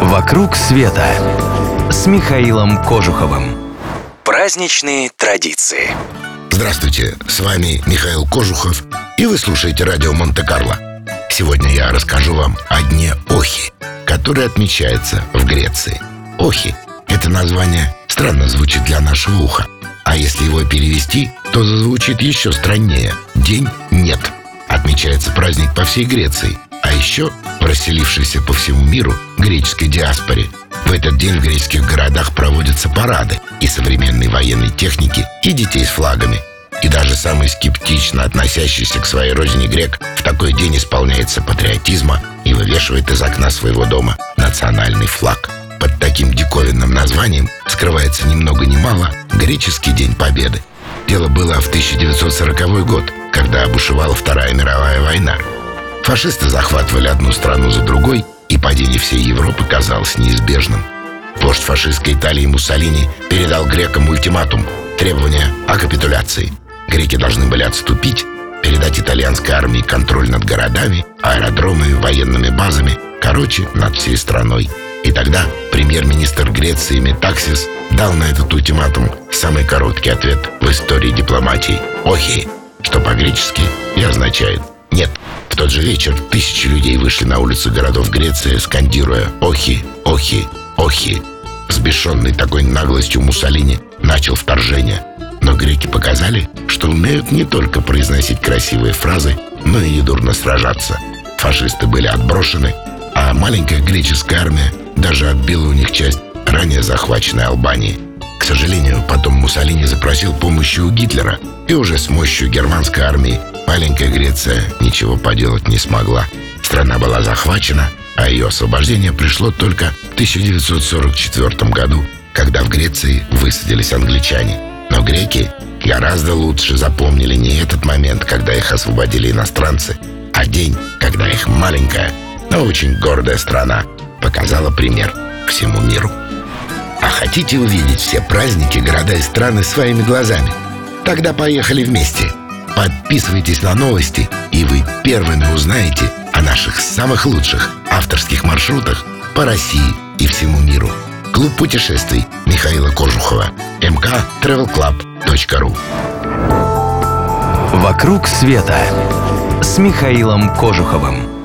«Вокруг света» с Михаилом Кожуховым. Праздничные традиции. Здравствуйте, с вами Михаил Кожухов, и вы слушаете радио Монте-Карло. Сегодня я расскажу вам о дне Охи, который отмечается в Греции. Охи – это название странно звучит для нашего уха. А если его перевести, то зазвучит еще страннее. День нет. Отмечается праздник по всей Греции – а еще расселившейся по всему миру греческой диаспоре. В этот день в греческих городах проводятся парады и современной военной техники, и детей с флагами. И даже самый скептично относящийся к своей родине грек в такой день исполняется патриотизма и вывешивает из окна своего дома национальный флаг. Под таким диковинным названием скрывается ни много ни мало греческий День Победы. Дело было в 1940 год, когда обушевала Вторая мировая война. Фашисты захватывали одну страну за другой, и падение всей Европы казалось неизбежным. Вождь фашистской Италии Муссолини передал грекам ультиматум, требования о капитуляции. Греки должны были отступить, передать итальянской армии контроль над городами, аэродромами, военными базами, короче, над всей страной. И тогда премьер-министр Греции Метаксис дал на этот ультиматум самый короткий ответ в истории дипломатии «Охи», что по-гречески и означает «нет» тот же вечер тысячи людей вышли на улицы городов Греции, скандируя «Охи! Охи! Охи!». Сбешенный такой наглостью Муссолини начал вторжение. Но греки показали, что умеют не только произносить красивые фразы, но и недурно сражаться. Фашисты были отброшены, а маленькая греческая армия даже отбила у них часть ранее захваченной Албании. К сожалению, потом Муссолини запросил помощи у Гитлера, и уже с мощью германской армии Маленькая Греция ничего поделать не смогла. Страна была захвачена, а ее освобождение пришло только в 1944 году, когда в Греции высадились англичане. Но греки гораздо лучше запомнили не этот момент, когда их освободили иностранцы, а день, когда их маленькая, но очень гордая страна показала пример всему миру. А хотите увидеть все праздники, города и страны своими глазами? Тогда поехали вместе – Подписывайтесь на новости, и вы первыми узнаете о наших самых лучших авторских маршрутах по России и всему миру. Клуб путешествий Михаила Кожухова. mktravelclub.ru «Вокруг света» с Михаилом Кожуховым.